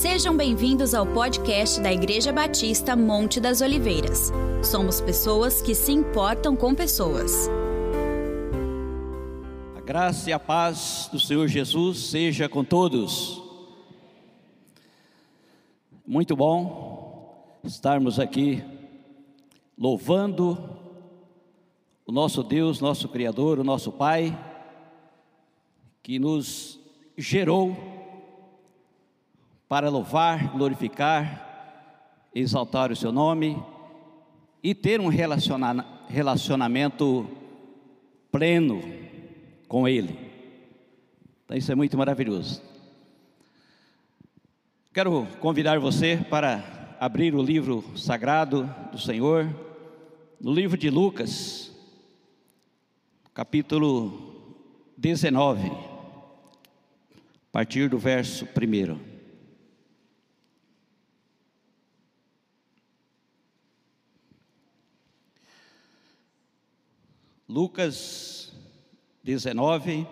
Sejam bem-vindos ao podcast da Igreja Batista Monte das Oliveiras. Somos pessoas que se importam com pessoas. A graça e a paz do Senhor Jesus seja com todos. Muito bom estarmos aqui louvando o nosso Deus, nosso Criador, o nosso Pai, que nos gerou para louvar, glorificar, exaltar o seu nome e ter um relacionamento pleno com Ele. Então, isso é muito maravilhoso. Quero convidar você para abrir o livro sagrado do Senhor, no livro de Lucas, capítulo 19, a partir do verso 1. Lucas 19,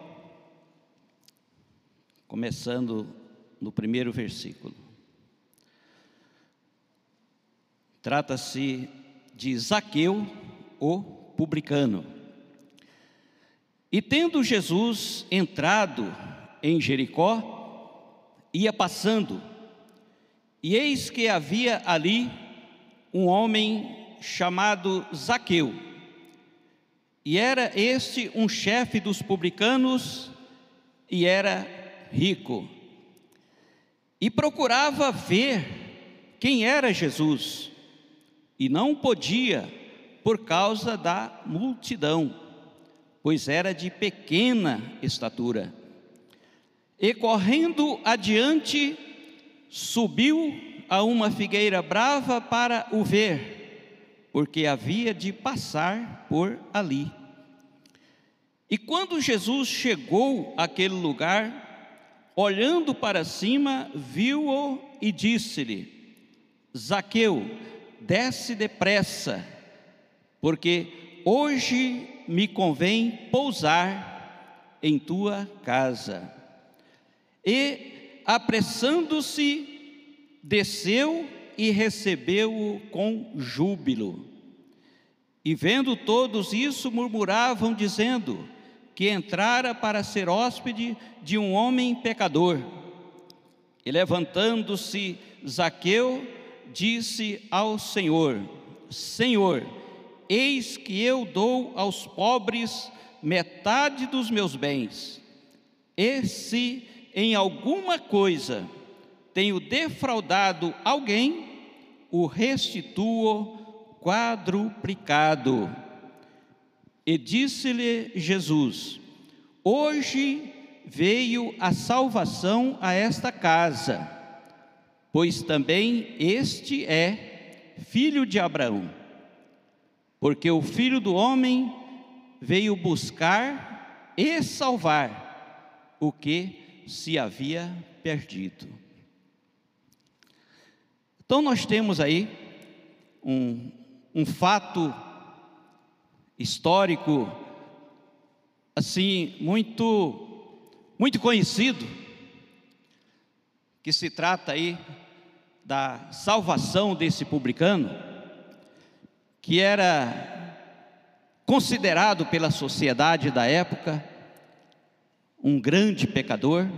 começando no primeiro versículo. Trata-se de Zaqueu, o publicano. E tendo Jesus entrado em Jericó, ia passando, e eis que havia ali um homem chamado Zaqueu e era este um chefe dos publicanos e era rico. E procurava ver quem era Jesus, e não podia por causa da multidão, pois era de pequena estatura. E correndo adiante, subiu a uma figueira brava para o ver, porque havia de passar por ali. E quando Jesus chegou àquele lugar, olhando para cima, viu-o e disse-lhe: Zaqueu, desce depressa, porque hoje me convém pousar em tua casa. E, apressando-se, desceu e recebeu-o com júbilo. E vendo todos isso, murmuravam, dizendo: que entrara para ser hóspede de um homem pecador. E levantando-se Zaqueu, disse ao Senhor: Senhor, eis que eu dou aos pobres metade dos meus bens. E se em alguma coisa tenho defraudado alguém, o restituo quadruplicado. E disse-lhe Jesus: Hoje veio a salvação a esta casa, pois também este é filho de Abraão. Porque o filho do homem veio buscar e salvar o que se havia perdido. Então, nós temos aí um, um fato histórico assim muito muito conhecido que se trata aí da salvação desse publicano que era considerado pela sociedade da época um grande pecador.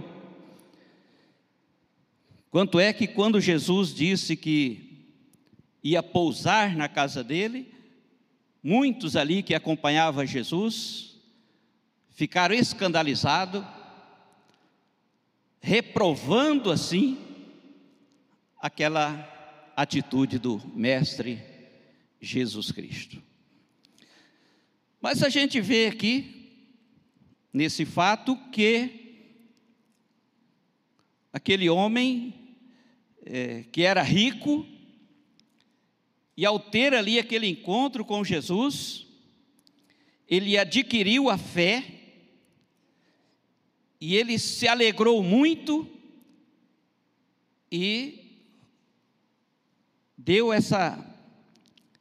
Quanto é que quando Jesus disse que ia pousar na casa dele, Muitos ali que acompanhavam Jesus ficaram escandalizados, reprovando assim aquela atitude do Mestre Jesus Cristo. Mas a gente vê aqui, nesse fato, que aquele homem é, que era rico, e ao ter ali aquele encontro com Jesus, ele adquiriu a fé, e ele se alegrou muito, e deu essa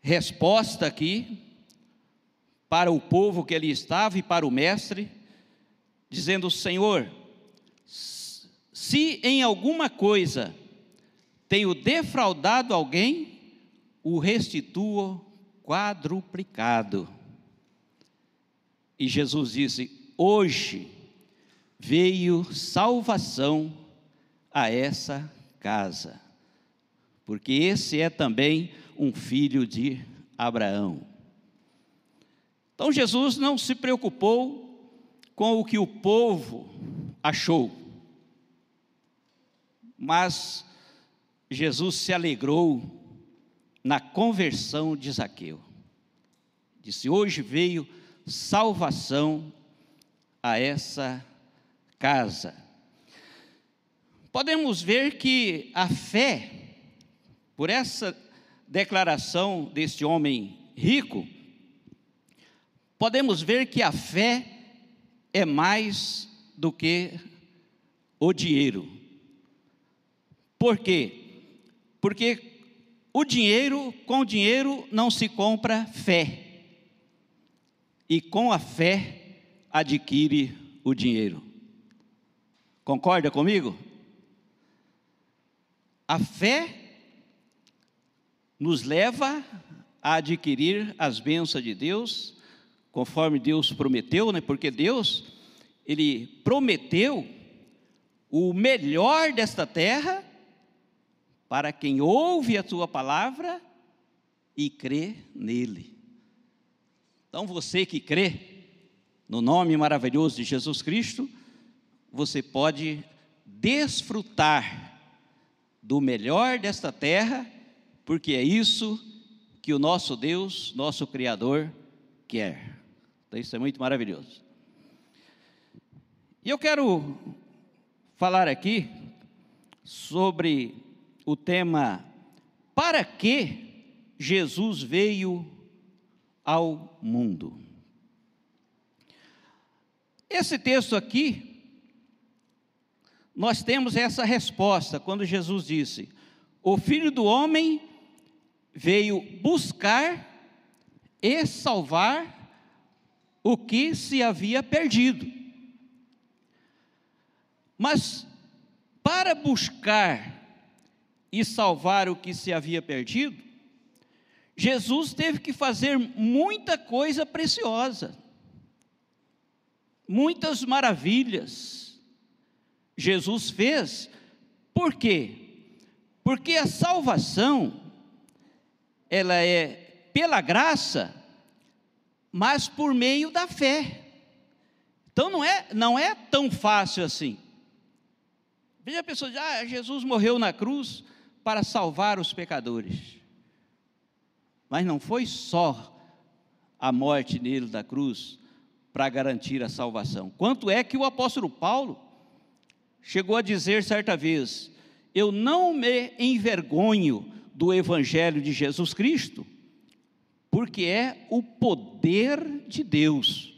resposta aqui para o povo que ali estava e para o mestre, dizendo: Senhor, se em alguma coisa tenho defraudado alguém, o restituo quadruplicado. E Jesus disse: Hoje veio salvação a essa casa, porque esse é também um filho de Abraão. Então Jesus não se preocupou com o que o povo achou, mas Jesus se alegrou na conversão de Zaqueu. Disse: Hoje veio salvação a essa casa. Podemos ver que a fé, por essa declaração deste homem rico, podemos ver que a fé é mais do que o dinheiro. Por quê? Porque o dinheiro, com o dinheiro não se compra fé. E com a fé adquire o dinheiro. Concorda comigo? A fé nos leva a adquirir as bênçãos de Deus, conforme Deus prometeu, né? Porque Deus, ele prometeu o melhor desta terra para quem ouve a tua palavra e crê nele. Então você que crê no nome maravilhoso de Jesus Cristo, você pode desfrutar do melhor desta terra, porque é isso que o nosso Deus, nosso Criador, quer. Então, isso é muito maravilhoso. E eu quero falar aqui sobre o tema Para que Jesus veio ao mundo? Esse texto aqui nós temos essa resposta quando Jesus disse: O filho do homem veio buscar e salvar o que se havia perdido. Mas para buscar e salvar o que se havia perdido, Jesus teve que fazer muita coisa preciosa, muitas maravilhas Jesus fez. Por quê? Porque a salvação ela é pela graça, mas por meio da fé. Então não é, não é tão fácil assim. Veja a pessoa ah, Jesus morreu na cruz para salvar os pecadores. Mas não foi só a morte nele da cruz para garantir a salvação. Quanto é que o apóstolo Paulo chegou a dizer certa vez: Eu não me envergonho do Evangelho de Jesus Cristo, porque é o poder de Deus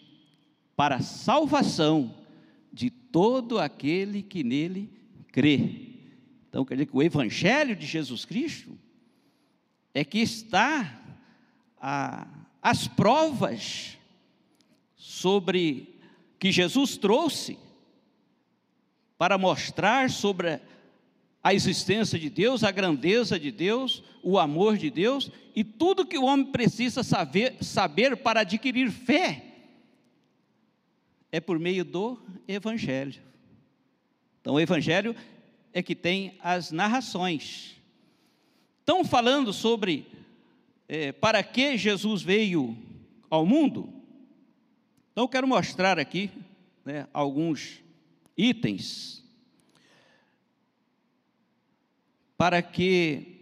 para a salvação de todo aquele que nele crê. Então, quer dizer que o Evangelho de Jesus Cristo é que está a, as provas sobre que Jesus trouxe para mostrar sobre a existência de Deus, a grandeza de Deus, o amor de Deus e tudo que o homem precisa saber, saber para adquirir fé é por meio do Evangelho. Então, o Evangelho é que tem as narrações. Estão falando sobre é, para que Jesus veio ao mundo. Então, eu quero mostrar aqui né, alguns itens para que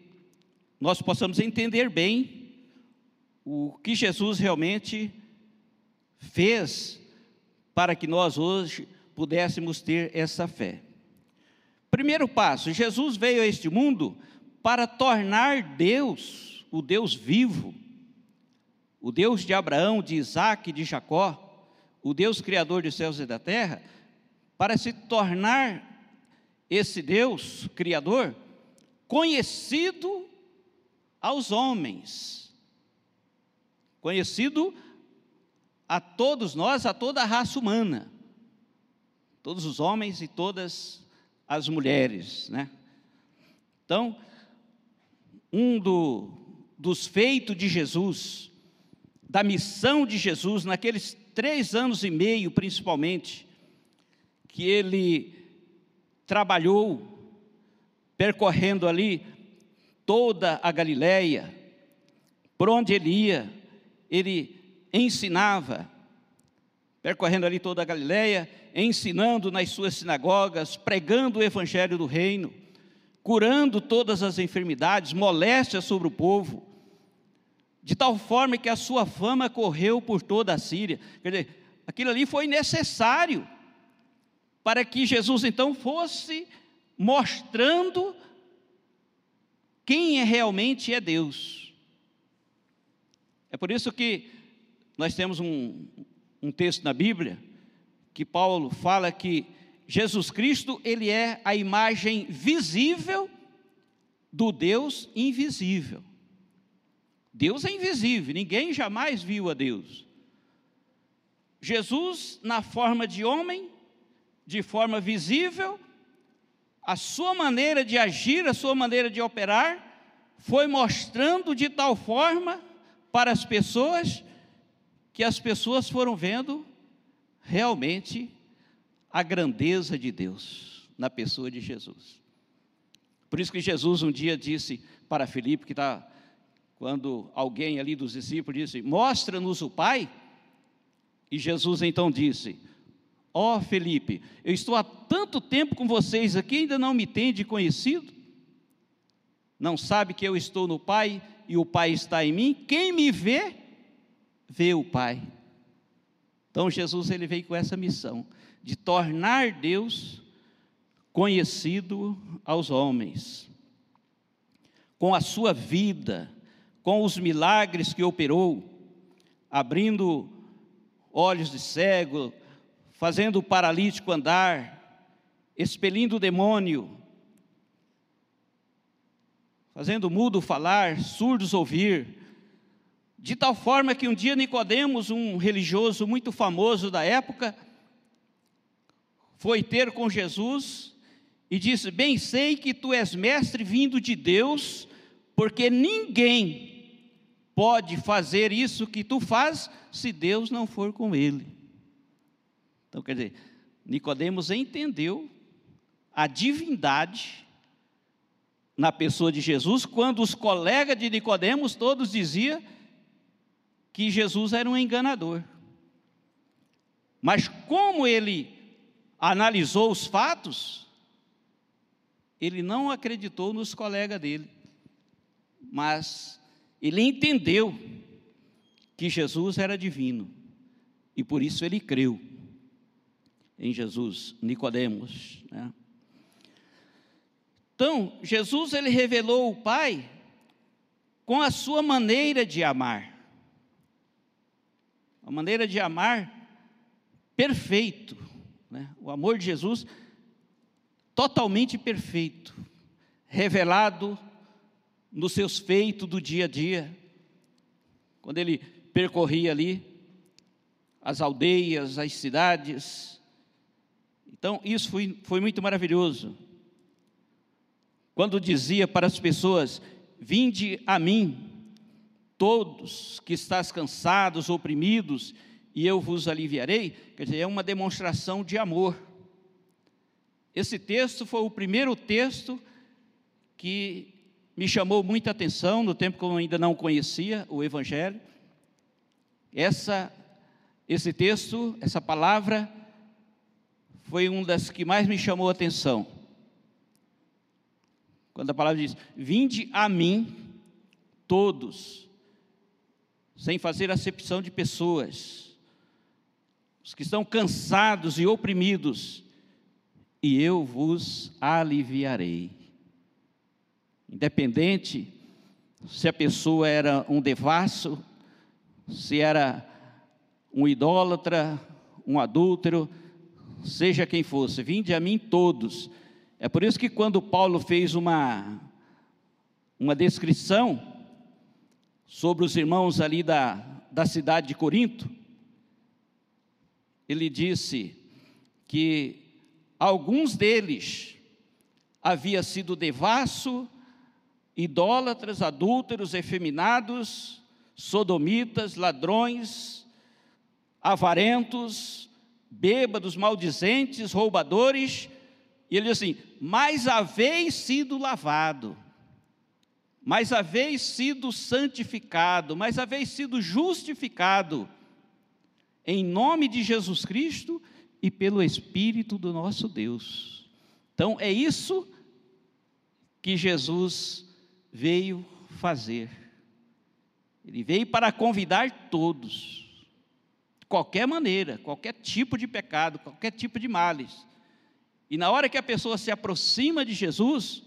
nós possamos entender bem o que Jesus realmente fez para que nós hoje pudéssemos ter essa fé. Primeiro passo: Jesus veio a este mundo para tornar Deus, o Deus vivo, o Deus de Abraão, de Isaac de Jacó, o Deus criador dos céus e da terra, para se tornar esse Deus criador conhecido aos homens, conhecido a todos nós, a toda a raça humana, todos os homens e todas as mulheres, né? Então, um do, dos feitos de Jesus, da missão de Jesus, naqueles três anos e meio principalmente, que ele trabalhou, percorrendo ali toda a Galileia, por onde ele ia, ele ensinava, percorrendo ali toda a Galileia, ensinando nas suas sinagogas, pregando o evangelho do reino, curando todas as enfermidades, moléstias sobre o povo, de tal forma que a sua fama correu por toda a Síria. Quer dizer, aquilo ali foi necessário para que Jesus então fosse mostrando quem é realmente é Deus. É por isso que nós temos um, um texto na Bíblia que Paulo fala que Jesus Cristo, ele é a imagem visível do Deus invisível. Deus é invisível, ninguém jamais viu a Deus. Jesus, na forma de homem, de forma visível, a sua maneira de agir, a sua maneira de operar, foi mostrando de tal forma para as pessoas que as pessoas foram vendo realmente a grandeza de Deus na pessoa de Jesus. Por isso que Jesus um dia disse para Filipe, que está, quando alguém ali dos discípulos disse: Mostra-nos o Pai. E Jesus então disse: Ó oh, Felipe, eu estou há tanto tempo com vocês aqui, ainda não me tende conhecido? Não sabe que eu estou no Pai e o Pai está em mim? Quem me vê, vê o Pai. Então Jesus ele veio com essa missão de tornar Deus conhecido aos homens. Com a sua vida, com os milagres que operou, abrindo olhos de cego, fazendo o paralítico andar, expelindo o demônio, fazendo o mudo falar, surdos ouvir, de tal forma que um dia Nicodemos, um religioso muito famoso da época, foi ter com Jesus e disse: Bem sei que tu és mestre vindo de Deus, porque ninguém pode fazer isso que tu faz se Deus não for com ele. Então, quer dizer, Nicodemos entendeu a divindade na pessoa de Jesus, quando os colegas de Nicodemos todos diziam que Jesus era um enganador. Mas como ele analisou os fatos, ele não acreditou nos colegas dele, mas ele entendeu que Jesus era divino e por isso ele creu em Jesus, Nicodemos. Né? Então, Jesus ele revelou o Pai com a sua maneira de amar, a maneira de amar perfeito, né? O amor de Jesus, totalmente perfeito, revelado nos seus feitos do dia a dia, quando ele percorria ali as aldeias, as cidades. Então, isso foi, foi muito maravilhoso. Quando dizia para as pessoas: Vinde a mim, todos que estás cansados, oprimidos, e eu vos aliviarei, quer dizer, é uma demonstração de amor. Esse texto foi o primeiro texto que me chamou muita atenção no tempo que eu ainda não conhecia o Evangelho. Essa, esse texto, essa palavra, foi uma das que mais me chamou a atenção. Quando a palavra diz: Vinde a mim, todos, sem fazer acepção de pessoas os que estão cansados e oprimidos, e eu vos aliviarei. Independente se a pessoa era um devasso, se era um idólatra, um adúltero, seja quem fosse, vinde a mim todos. É por isso que quando Paulo fez uma, uma descrição sobre os irmãos ali da, da cidade de Corinto, ele disse que alguns deles havia sido devasso idólatras, adúlteros, efeminados, sodomitas, ladrões, avarentos, bêbados, maldizentes, roubadores. E ele diz assim: Mas haveis sido lavado, mas haveis sido santificado, mas haveis sido justificado, em nome de Jesus Cristo e pelo Espírito do nosso Deus. Então é isso que Jesus veio fazer. Ele veio para convidar todos, de qualquer maneira, qualquer tipo de pecado, qualquer tipo de males. E na hora que a pessoa se aproxima de Jesus,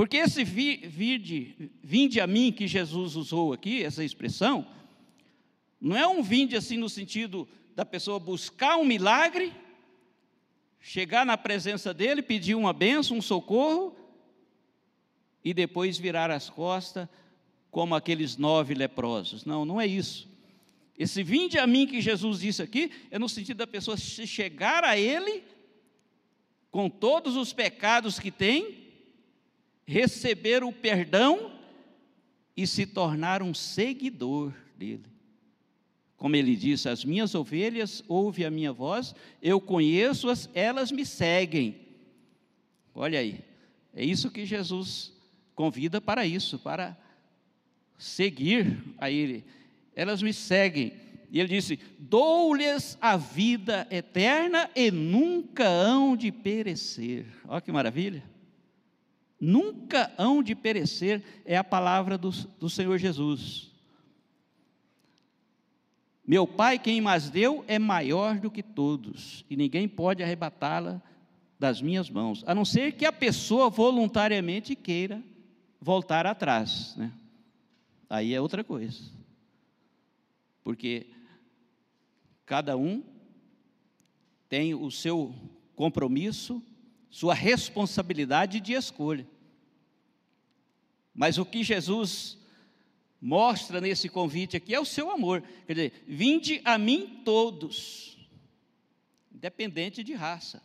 porque esse vinde, vinde a mim que Jesus usou aqui, essa expressão, não é um vinde assim no sentido da pessoa buscar um milagre, chegar na presença dele, pedir uma benção, um socorro, e depois virar as costas como aqueles nove leprosos. Não, não é isso. Esse vinde a mim que Jesus disse aqui é no sentido da pessoa chegar a Ele com todos os pecados que tem, receber o perdão e se tornar um seguidor dele. Como ele disse: As minhas ovelhas ouvem a minha voz, eu conheço-as, elas me seguem. Olha aí, é isso que Jesus convida para isso, para seguir a Ele. Elas me seguem. E ele disse: Dou-lhes a vida eterna e nunca hão de perecer. Olha que maravilha. Nunca hão de perecer é a palavra do, do Senhor Jesus. Meu Pai, quem mais deu, é maior do que todos, e ninguém pode arrebatá-la das minhas mãos, a não ser que a pessoa voluntariamente queira voltar atrás. Né? Aí é outra coisa. Porque cada um tem o seu compromisso, sua responsabilidade de escolha. Mas o que Jesus mostra nesse convite aqui é o seu amor. Quer dizer, vinde a mim todos, independente de raça.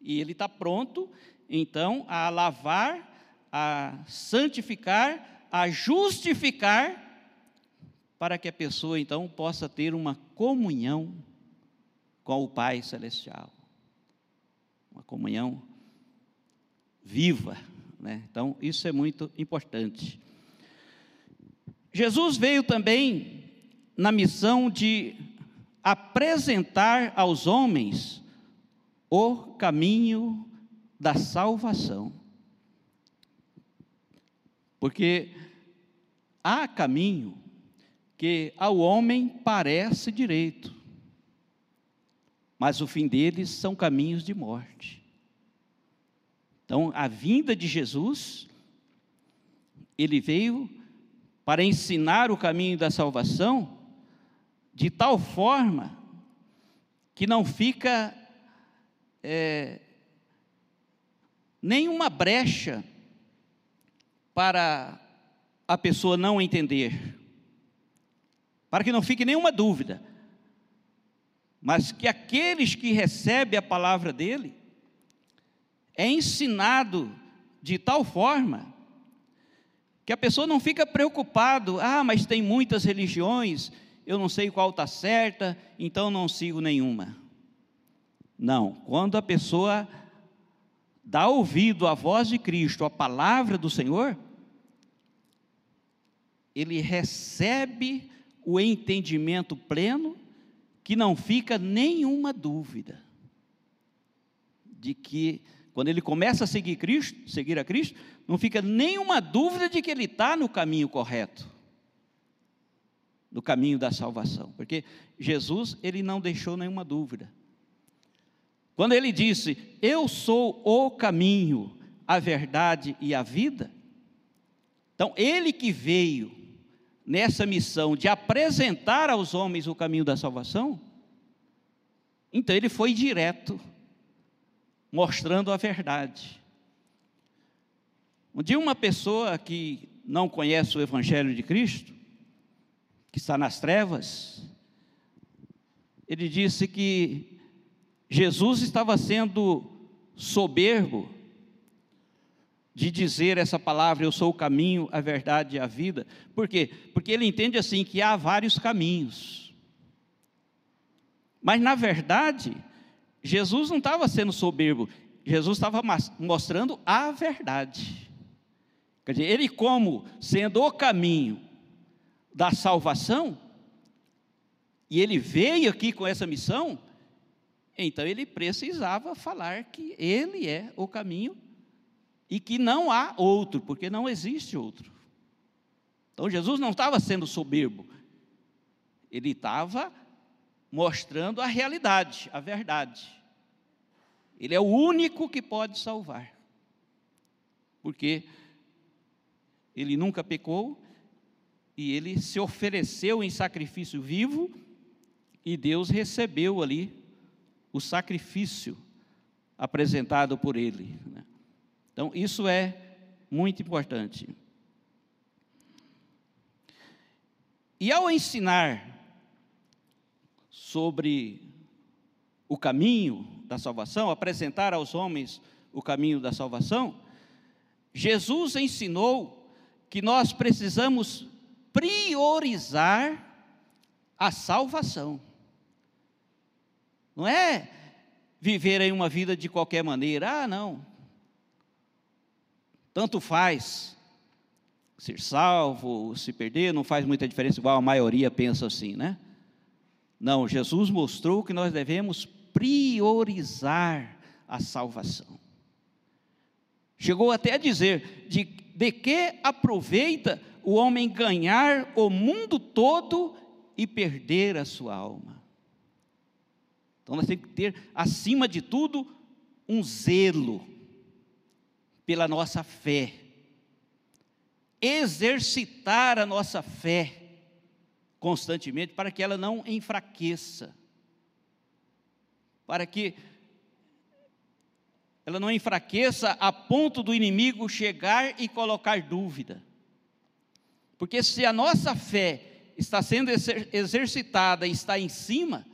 E ele está pronto, então, a lavar, a santificar, a justificar, para que a pessoa, então, possa ter uma comunhão com o Pai Celestial. Uma comunhão viva, né? Então, isso é muito importante. Jesus veio também na missão de apresentar aos homens o caminho da salvação. Porque há caminho que ao homem parece direito, mas o fim deles são caminhos de morte. Então, a vinda de Jesus, ele veio para ensinar o caminho da salvação de tal forma que não fica é, nenhuma brecha para a pessoa não entender, para que não fique nenhuma dúvida, mas que aqueles que recebem a palavra dele é ensinado de tal forma que a pessoa não fica preocupado, ah, mas tem muitas religiões, eu não sei qual está certa, então não sigo nenhuma. Não, quando a pessoa dá ouvido à voz de Cristo, à palavra do Senhor, ele recebe o entendimento pleno, que não fica nenhuma dúvida de que quando ele começa a seguir Cristo, seguir a Cristo, não fica nenhuma dúvida de que ele está no caminho correto, no caminho da salvação, porque Jesus ele não deixou nenhuma dúvida. Quando ele disse: Eu sou o caminho, a verdade e a vida, então ele que veio nessa missão de apresentar aos homens o caminho da salvação, então ele foi direto mostrando a verdade. Um dia, uma pessoa que não conhece o Evangelho de Cristo, que está nas trevas, ele disse que Jesus estava sendo soberbo, de dizer essa palavra, eu sou o caminho, a verdade e a vida. Por quê? Porque ele entende assim que há vários caminhos. Mas na verdade, Jesus não estava sendo soberbo, Jesus estava mostrando a verdade. Quer dizer, ele como sendo o caminho da salvação, e ele veio aqui com essa missão, então ele precisava falar que ele é o caminho e que não há outro, porque não existe outro. Então Jesus não estava sendo soberbo, ele estava mostrando a realidade, a verdade. Ele é o único que pode salvar, porque ele nunca pecou e ele se ofereceu em sacrifício vivo e Deus recebeu ali o sacrifício apresentado por ele. Né? Então, isso é muito importante. E ao ensinar sobre o caminho da salvação, apresentar aos homens o caminho da salvação, Jesus ensinou que nós precisamos priorizar a salvação. Não é viver em uma vida de qualquer maneira. Ah, não, tanto faz ser salvo, se perder, não faz muita diferença, igual a maioria pensa assim, né? Não, Jesus mostrou que nós devemos priorizar a salvação. Chegou até a dizer: de, de que aproveita o homem ganhar o mundo todo e perder a sua alma? Então nós temos que ter, acima de tudo, um zelo pela nossa fé, exercitar a nossa fé constantemente para que ela não enfraqueça, para que ela não enfraqueça a ponto do inimigo chegar e colocar dúvida. Porque se a nossa fé está sendo exercitada e está em cima,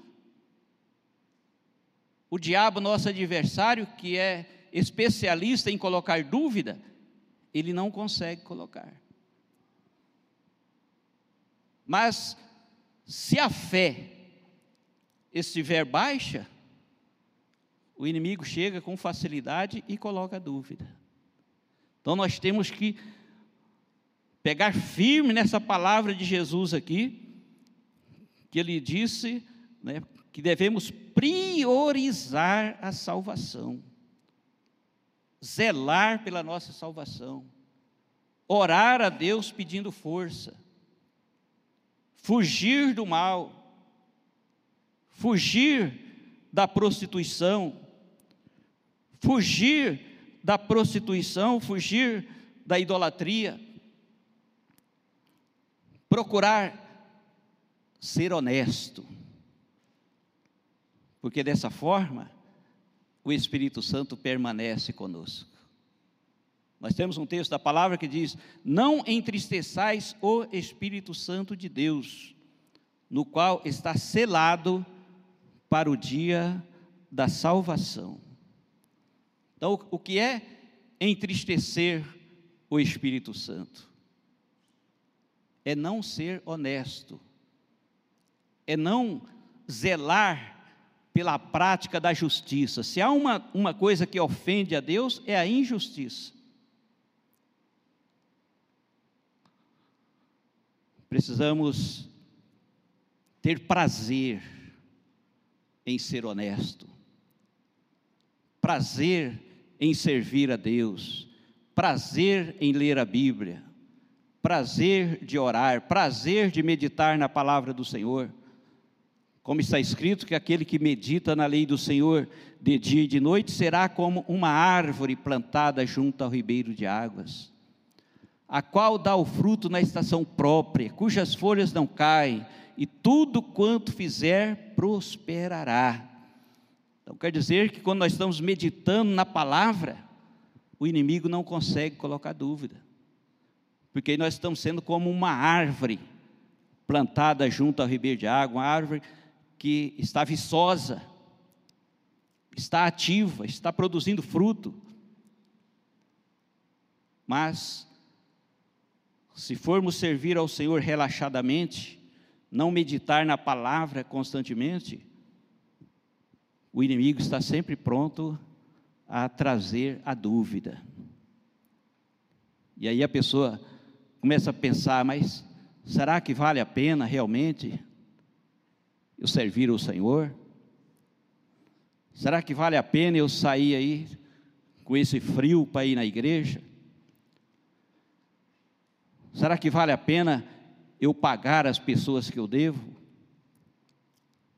o diabo, nosso adversário, que é especialista em colocar dúvida, ele não consegue colocar. Mas, se a fé estiver baixa, o inimigo chega com facilidade e coloca dúvida. Então nós temos que pegar firme nessa palavra de Jesus aqui, que ele disse né, que devemos priorizar a salvação zelar pela nossa salvação, orar a Deus pedindo força, fugir do mal, fugir da prostituição, fugir da prostituição, fugir da idolatria, procurar ser honesto, porque dessa forma o Espírito Santo permanece conosco. Nós temos um texto da palavra que diz: Não entristeçais o Espírito Santo de Deus, no qual está selado para o dia da salvação. Então, o que é entristecer o Espírito Santo? É não ser honesto, é não zelar pela prática da justiça. Se há uma, uma coisa que ofende a Deus, é a injustiça. Precisamos ter prazer em ser honesto, prazer em servir a Deus, prazer em ler a Bíblia, prazer de orar, prazer de meditar na palavra do Senhor. Como está escrito que aquele que medita na lei do Senhor de dia e de noite será como uma árvore plantada junto ao ribeiro de águas, a qual dá o fruto na estação própria, cujas folhas não caem, e tudo quanto fizer prosperará. Então quer dizer que quando nós estamos meditando na palavra, o inimigo não consegue colocar dúvida, porque nós estamos sendo como uma árvore plantada junto ao ribeiro de água, uma árvore que está viçosa, está ativa, está produzindo fruto. Mas, se formos servir ao Senhor relaxadamente, não meditar na palavra constantemente, o inimigo está sempre pronto a trazer a dúvida. E aí a pessoa começa a pensar, mas será que vale a pena realmente eu servir o Senhor? Será que vale a pena eu sair aí com esse frio para ir na igreja? Será que vale a pena eu pagar as pessoas que eu devo?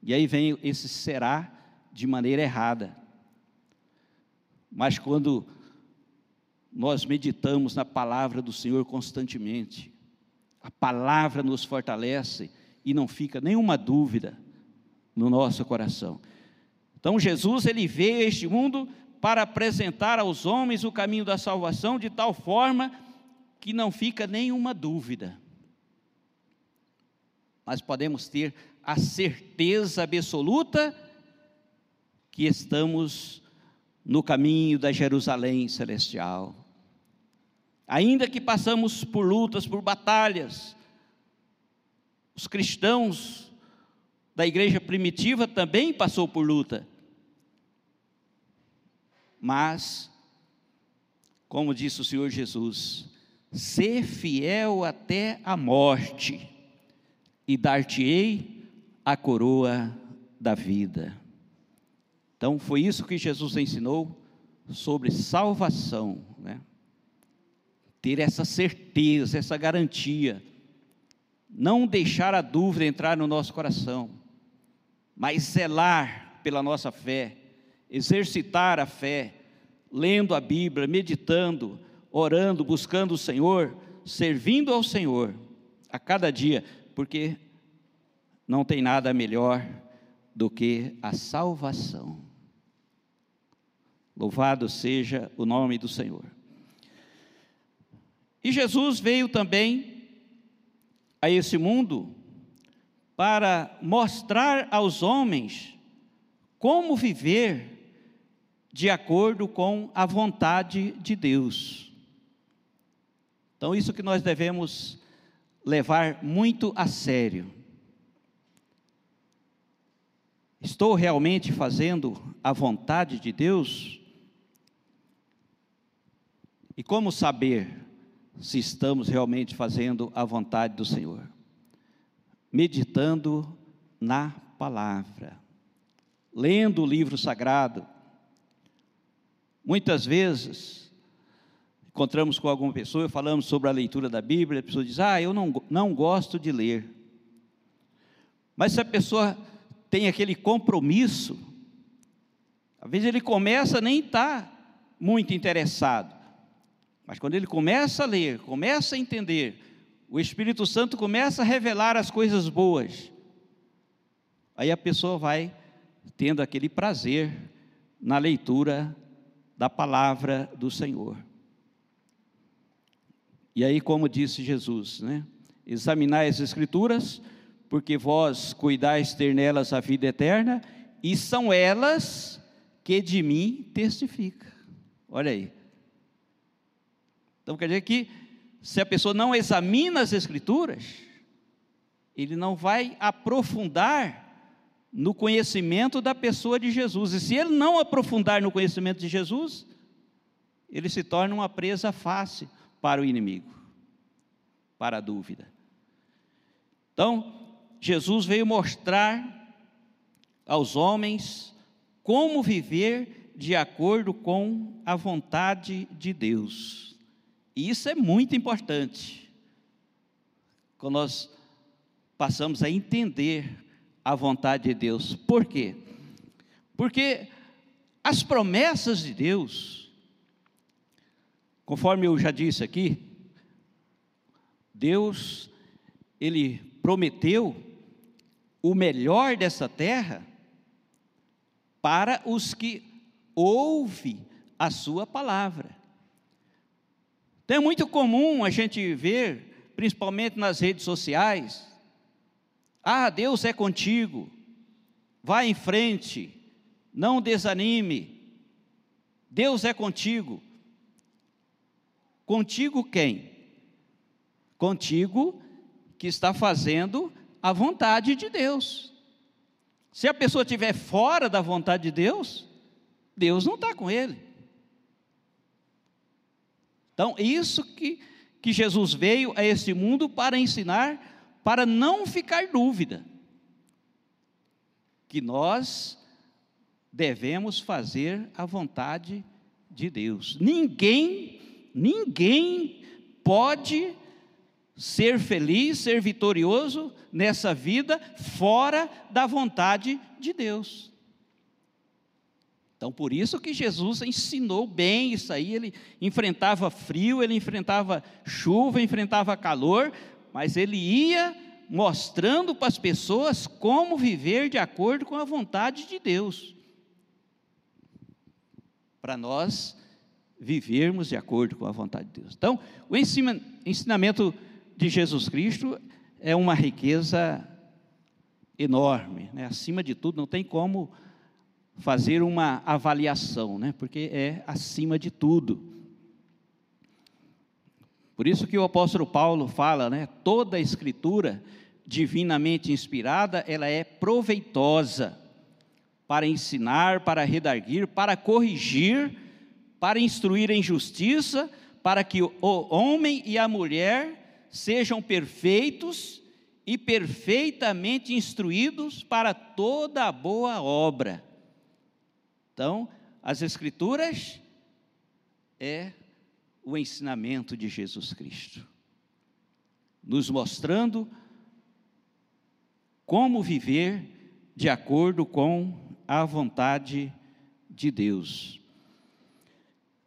E aí vem esse será de maneira errada. Mas quando nós meditamos na palavra do Senhor constantemente, a palavra nos fortalece e não fica nenhuma dúvida no nosso coração. Então Jesus ele veio a este mundo para apresentar aos homens o caminho da salvação de tal forma que não fica nenhuma dúvida. Mas podemos ter a certeza absoluta que estamos no caminho da Jerusalém celestial. Ainda que passamos por lutas, por batalhas, os cristãos da igreja primitiva também passou por luta. Mas, como disse o Senhor Jesus, ser fiel até a morte, e dar-te-ei a coroa da vida. Então, foi isso que Jesus ensinou sobre salvação, né? ter essa certeza, essa garantia, não deixar a dúvida entrar no nosso coração, mas zelar pela nossa fé, exercitar a fé, lendo a Bíblia, meditando, orando, buscando o Senhor, servindo ao Senhor a cada dia, porque não tem nada melhor do que a salvação. Louvado seja o nome do Senhor. E Jesus veio também a esse mundo para mostrar aos homens como viver de acordo com a vontade de Deus. Então, isso que nós devemos levar muito a sério. Estou realmente fazendo a vontade de Deus? E como saber se estamos realmente fazendo a vontade do Senhor? Meditando na palavra, lendo o livro sagrado. Muitas vezes, encontramos com alguma pessoa falamos sobre a leitura da Bíblia, a pessoa diz: Ah, eu não, não gosto de ler. Mas se a pessoa tem aquele compromisso, às vezes ele começa nem está muito interessado, mas quando ele começa a ler, começa a entender, o Espírito Santo começa a revelar as coisas boas. Aí a pessoa vai tendo aquele prazer na leitura da palavra do Senhor. E aí, como disse Jesus, né? Examinai as Escrituras, porque vós cuidais ter nelas a vida eterna, e são elas que de mim testificam. Olha aí. Então quer dizer que se a pessoa não examina as escrituras, ele não vai aprofundar no conhecimento da pessoa de Jesus. E se ele não aprofundar no conhecimento de Jesus, ele se torna uma presa fácil para o inimigo, para a dúvida. Então, Jesus veio mostrar aos homens como viver de acordo com a vontade de Deus. E isso é muito importante. Quando nós passamos a entender a vontade de Deus. Por quê? Porque as promessas de Deus, conforme eu já disse aqui, Deus, Ele prometeu o melhor dessa terra para os que ouvem a Sua palavra. Então é muito comum a gente ver, principalmente nas redes sociais, ah, Deus é contigo, vá em frente, não desanime, Deus é contigo. Contigo quem? Contigo que está fazendo a vontade de Deus. Se a pessoa estiver fora da vontade de Deus, Deus não está com ele. Então, isso que, que Jesus veio a este mundo para ensinar, para não ficar dúvida, que nós devemos fazer a vontade de Deus. Ninguém, ninguém pode ser feliz, ser vitorioso nessa vida fora da vontade de Deus. Então, por isso que Jesus ensinou bem isso aí. Ele enfrentava frio, ele enfrentava chuva, enfrentava calor, mas ele ia mostrando para as pessoas como viver de acordo com a vontade de Deus. Para nós vivermos de acordo com a vontade de Deus. Então, o ensinamento de Jesus Cristo é uma riqueza enorme, né? acima de tudo, não tem como fazer uma avaliação, né? porque é acima de tudo. Por isso que o apóstolo Paulo fala, né? Toda a escritura divinamente inspirada, ela é proveitosa para ensinar, para redarguir, para corrigir, para instruir em justiça, para que o homem e a mulher sejam perfeitos e perfeitamente instruídos para toda a boa obra. Então, as Escrituras é o ensinamento de Jesus Cristo, nos mostrando como viver de acordo com a vontade de Deus.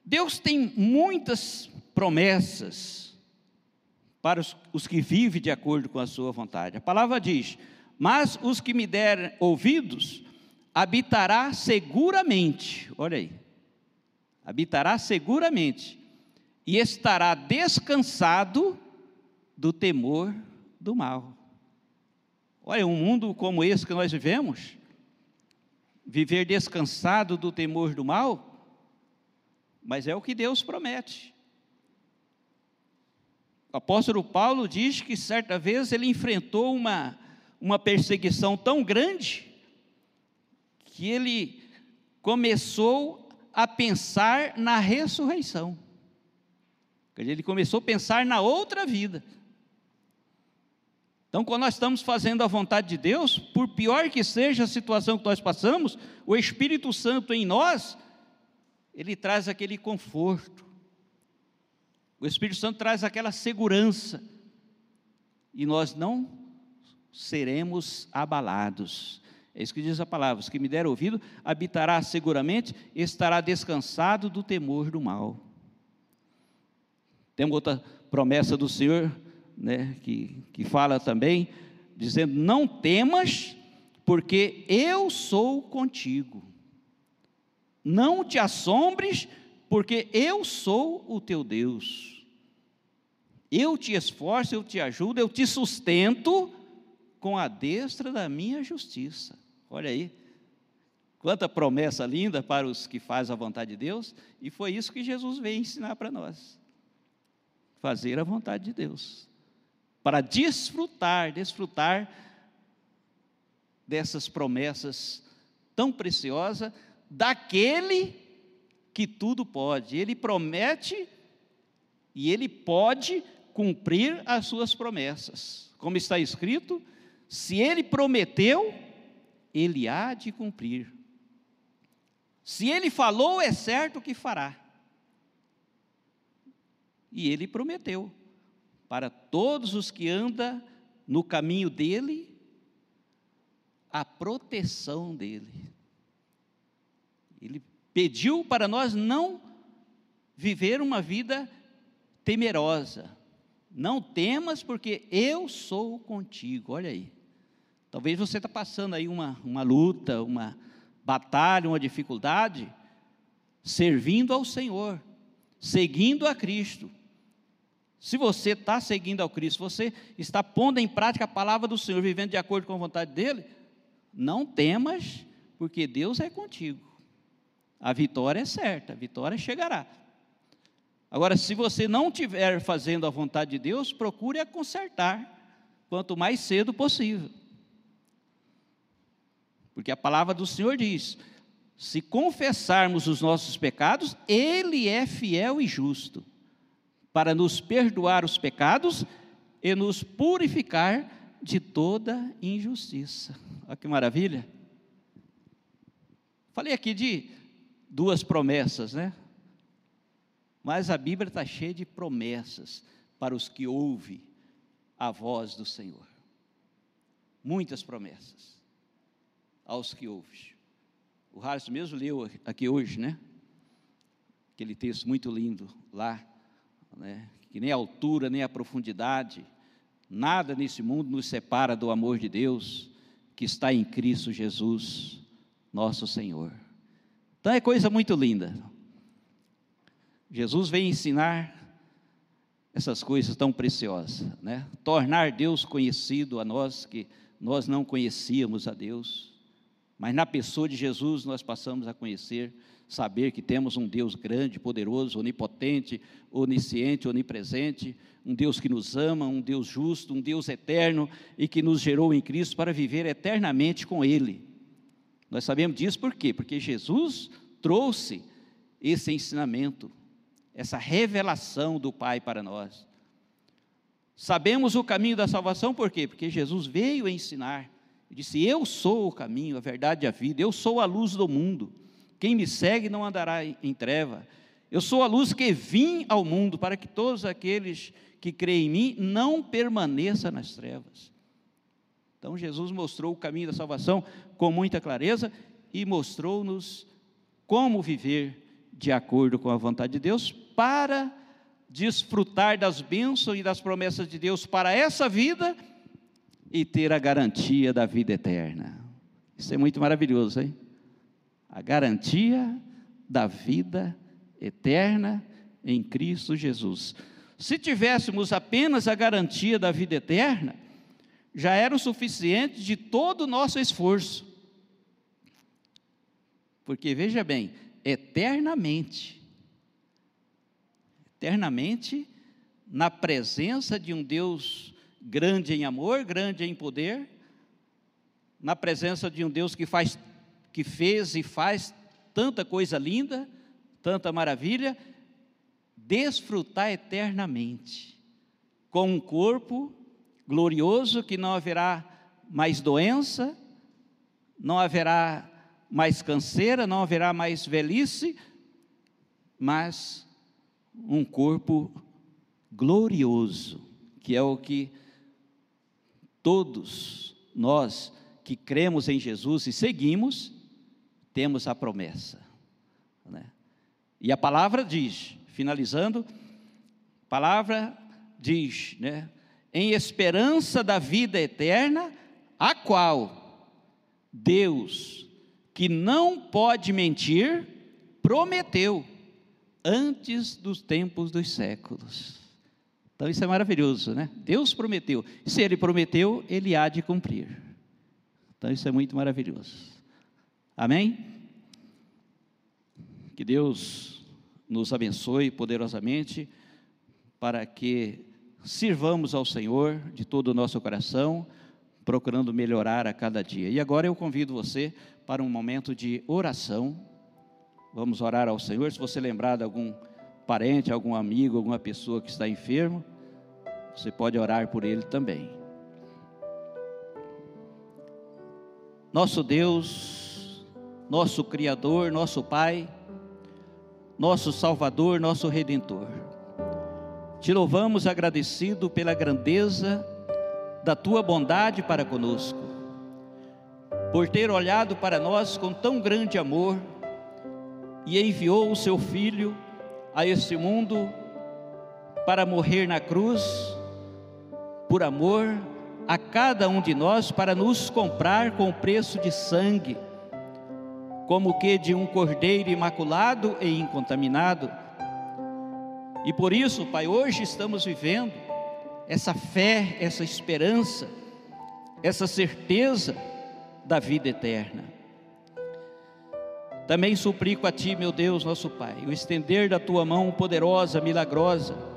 Deus tem muitas promessas para os, os, que vivem de acordo com a sua vontade. A palavra diz: Mas os que me derem ouvidos habitará seguramente, olha aí, habitará seguramente, e estará descansado do temor do mal. Olha, um mundo como esse que nós vivemos, viver descansado do temor do mal, mas é o que Deus promete. O apóstolo Paulo diz que certa vez ele enfrentou uma, uma perseguição tão grande, que ele começou a pensar na ressurreição. Ele começou a pensar na outra vida. Então, quando nós estamos fazendo a vontade de Deus, por pior que seja a situação que nós passamos, o Espírito Santo em nós, ele traz aquele conforto. O Espírito Santo traz aquela segurança. E nós não seremos abalados. É isso que diz a palavra: os que me deram ouvido, habitará seguramente, estará descansado do temor do mal. Tem outra promessa do Senhor, né, que, que fala também, dizendo: Não temas, porque eu sou contigo. Não te assombres, porque eu sou o teu Deus. Eu te esforço, eu te ajudo, eu te sustento com a destra da minha justiça. Olha aí. Quanta promessa linda para os que fazem a vontade de Deus, e foi isso que Jesus veio ensinar para nós. Fazer a vontade de Deus. Para desfrutar, desfrutar dessas promessas tão preciosas daquele que tudo pode. Ele promete e ele pode cumprir as suas promessas. Como está escrito, se ele prometeu, ele há de cumprir. Se ele falou, é certo que fará. E ele prometeu para todos os que andam no caminho dele a proteção dele. Ele pediu para nós não viver uma vida temerosa. Não temas, porque eu sou contigo. Olha aí. Talvez você está passando aí uma, uma luta, uma batalha, uma dificuldade, servindo ao Senhor, seguindo a Cristo. Se você está seguindo ao Cristo, você está pondo em prática a palavra do Senhor, vivendo de acordo com a vontade dEle, não temas, porque Deus é contigo. A vitória é certa, a vitória chegará. Agora, se você não estiver fazendo a vontade de Deus, procure a consertar, quanto mais cedo possível. Porque a palavra do Senhor diz: se confessarmos os nossos pecados, Ele é fiel e justo para nos perdoar os pecados e nos purificar de toda injustiça. Olha que maravilha! Falei aqui de duas promessas, né? Mas a Bíblia está cheia de promessas para os que ouvem a voz do Senhor. Muitas promessas aos que ouvem. O Harris mesmo leu aqui hoje, né? Aquele texto muito lindo lá, né? que nem a altura, nem a profundidade, nada nesse mundo nos separa do amor de Deus que está em Cristo Jesus, nosso Senhor. Então é coisa muito linda. Jesus vem ensinar essas coisas tão preciosas, né? Tornar Deus conhecido a nós que nós não conhecíamos a Deus, mas na pessoa de Jesus nós passamos a conhecer, saber que temos um Deus grande, poderoso, onipotente, onisciente, onipresente, um Deus que nos ama, um Deus justo, um Deus eterno e que nos gerou em Cristo para viver eternamente com Ele. Nós sabemos disso por quê? Porque Jesus trouxe esse ensinamento essa revelação do Pai para nós. Sabemos o caminho da salvação por quê? Porque Jesus veio ensinar. Ele disse: Eu sou o caminho, a verdade e a vida, eu sou a luz do mundo. Quem me segue não andará em treva. Eu sou a luz que vim ao mundo para que todos aqueles que creem em mim não permaneçam nas trevas. Então Jesus mostrou o caminho da salvação com muita clareza e mostrou-nos como viver de acordo com a vontade de Deus, para desfrutar das bênçãos e das promessas de Deus para essa vida e ter a garantia da vida eterna. Isso é muito maravilhoso, hein? A garantia da vida eterna em Cristo Jesus. Se tivéssemos apenas a garantia da vida eterna, já era o suficiente de todo o nosso esforço. Porque veja bem, eternamente. Eternamente, na presença de um Deus grande em amor, grande em poder, na presença de um Deus que faz, que fez e faz tanta coisa linda, tanta maravilha, desfrutar eternamente com um corpo glorioso que não haverá mais doença, não haverá mais canseira, não haverá mais velhice, mas um corpo glorioso, que é o que todos nós que cremos em Jesus e seguimos, temos a promessa. Né? E a palavra diz, finalizando, a palavra diz, né, em esperança da vida eterna, a qual Deus que não pode mentir, prometeu antes dos tempos dos séculos. Então isso é maravilhoso, né? Deus prometeu. Se ele prometeu, ele há de cumprir. Então isso é muito maravilhoso. Amém? Que Deus nos abençoe poderosamente para que sirvamos ao Senhor de todo o nosso coração, procurando melhorar a cada dia. E agora eu convido você para um momento de oração. Vamos orar ao Senhor. Se você lembrar de algum parente, algum amigo, alguma pessoa que está enfermo, você pode orar por ele também. Nosso Deus, nosso Criador, nosso Pai, nosso Salvador, nosso Redentor. Te louvamos agradecido pela grandeza da tua bondade para conosco por ter olhado para nós com tão grande amor e enviou o seu Filho a este mundo para morrer na cruz, por amor a cada um de nós, para nos comprar com preço de sangue, como que de um cordeiro imaculado e incontaminado. E por isso, Pai, hoje estamos vivendo essa fé, essa esperança, essa certeza da vida eterna. Também suplico a Ti, meu Deus, nosso Pai, o estender da Tua mão poderosa, milagrosa,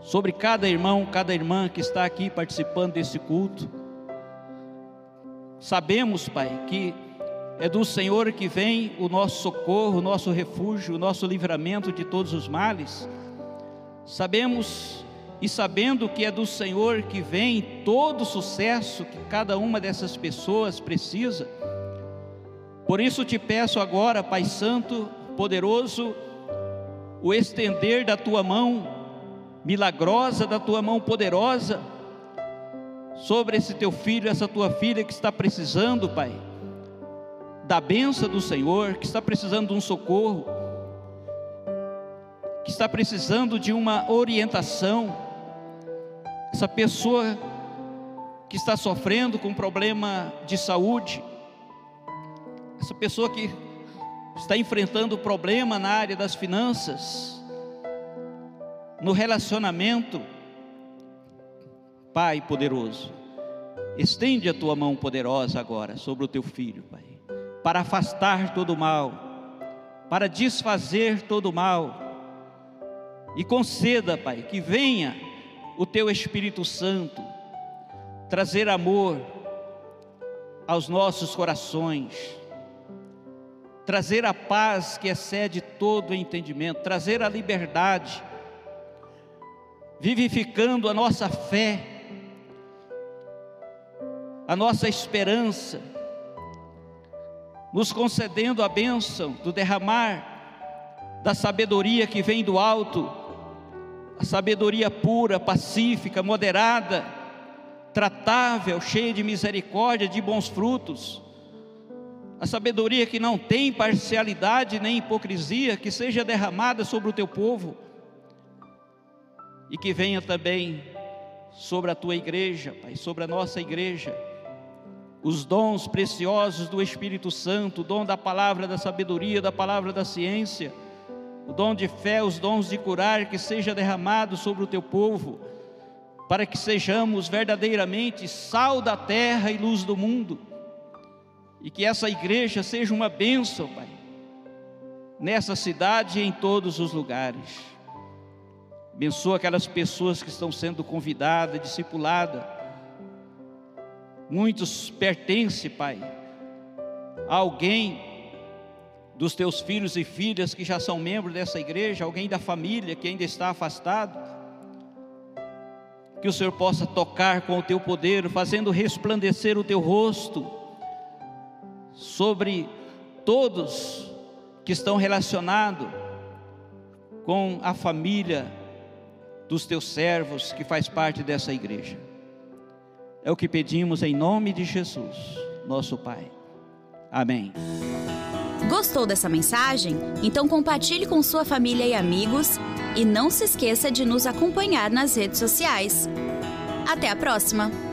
sobre cada irmão, cada irmã que está aqui participando desse culto. Sabemos, Pai, que é do Senhor que vem o nosso socorro, o nosso refúgio, o nosso livramento de todos os males. Sabemos e sabendo que é do Senhor que vem todo o sucesso que cada uma dessas pessoas precisa. Por isso te peço agora, Pai Santo, poderoso, o estender da tua mão milagrosa, da tua mão poderosa, sobre esse teu filho, essa tua filha que está precisando, Pai da benção do Senhor, que está precisando de um socorro, que está precisando de uma orientação, essa pessoa que está sofrendo com problema de saúde, essa pessoa que está enfrentando problema na área das finanças, no relacionamento, Pai poderoso, estende a tua mão poderosa agora sobre o teu filho, Pai para afastar todo o mal, para desfazer todo o mal. E conceda, Pai, que venha o teu Espírito Santo trazer amor aos nossos corações, trazer a paz que excede todo entendimento, trazer a liberdade, vivificando a nossa fé, a nossa esperança, nos concedendo a bênção do derramar da sabedoria que vem do alto, a sabedoria pura, pacífica, moderada, tratável, cheia de misericórdia, de bons frutos, a sabedoria que não tem parcialidade nem hipocrisia, que seja derramada sobre o teu povo e que venha também sobre a tua igreja, Pai, sobre a nossa igreja os dons preciosos do Espírito Santo, o dom da palavra da sabedoria, da palavra da ciência, o dom de fé, os dons de curar, que seja derramado sobre o teu povo, para que sejamos verdadeiramente sal da terra e luz do mundo, e que essa igreja seja uma bênção, Pai, nessa cidade e em todos os lugares. Abençoa aquelas pessoas que estão sendo convidadas, discipuladas, Muitos pertencem, Pai, a alguém dos teus filhos e filhas que já são membros dessa igreja, alguém da família que ainda está afastado. Que o Senhor possa tocar com o teu poder, fazendo resplandecer o teu rosto sobre todos que estão relacionados com a família dos teus servos que faz parte dessa igreja. É o que pedimos em nome de Jesus, nosso Pai. Amém. Gostou dessa mensagem? Então compartilhe com sua família e amigos e não se esqueça de nos acompanhar nas redes sociais. Até a próxima!